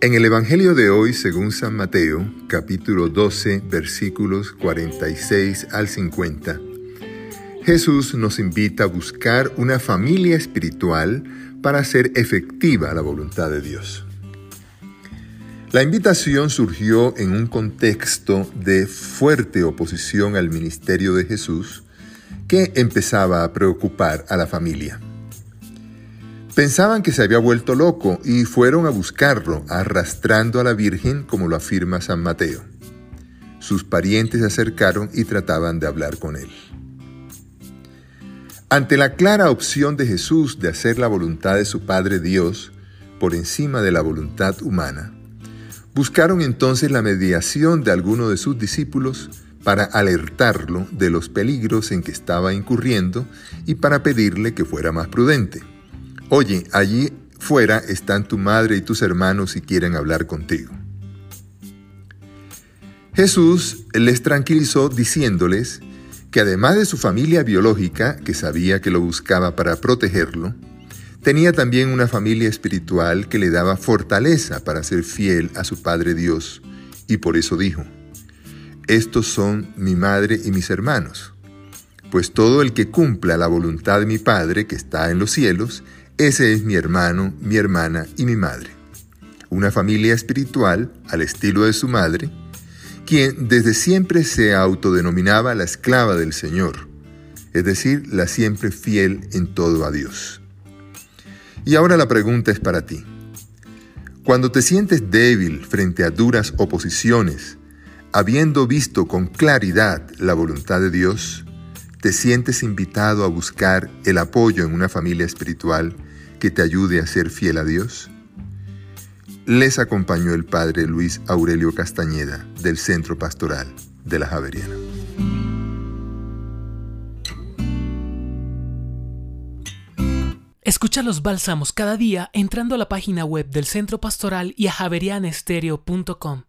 En el Evangelio de hoy, según San Mateo, capítulo 12, versículos 46 al 50, Jesús nos invita a buscar una familia espiritual para hacer efectiva la voluntad de Dios. La invitación surgió en un contexto de fuerte oposición al ministerio de Jesús que empezaba a preocupar a la familia. Pensaban que se había vuelto loco y fueron a buscarlo, arrastrando a la Virgen, como lo afirma San Mateo. Sus parientes se acercaron y trataban de hablar con él. Ante la clara opción de Jesús de hacer la voluntad de su Padre Dios por encima de la voluntad humana, buscaron entonces la mediación de alguno de sus discípulos para alertarlo de los peligros en que estaba incurriendo y para pedirle que fuera más prudente. Oye, allí fuera están tu madre y tus hermanos si quieren hablar contigo. Jesús les tranquilizó diciéndoles que además de su familia biológica, que sabía que lo buscaba para protegerlo, tenía también una familia espiritual que le daba fortaleza para ser fiel a su Padre Dios, y por eso dijo, estos son mi madre y mis hermanos. Pues todo el que cumpla la voluntad de mi Padre que está en los cielos, ese es mi hermano, mi hermana y mi madre. Una familia espiritual al estilo de su madre, quien desde siempre se autodenominaba la esclava del Señor, es decir, la siempre fiel en todo a Dios. Y ahora la pregunta es para ti. Cuando te sientes débil frente a duras oposiciones, habiendo visto con claridad la voluntad de Dios, te sientes invitado a buscar el apoyo en una familia espiritual que te ayude a ser fiel a Dios? Les acompañó el padre Luis Aurelio Castañeda del Centro Pastoral de la Javeriana. Escucha los bálsamos cada día entrando a la página web del Centro Pastoral y a javerianestereo.com.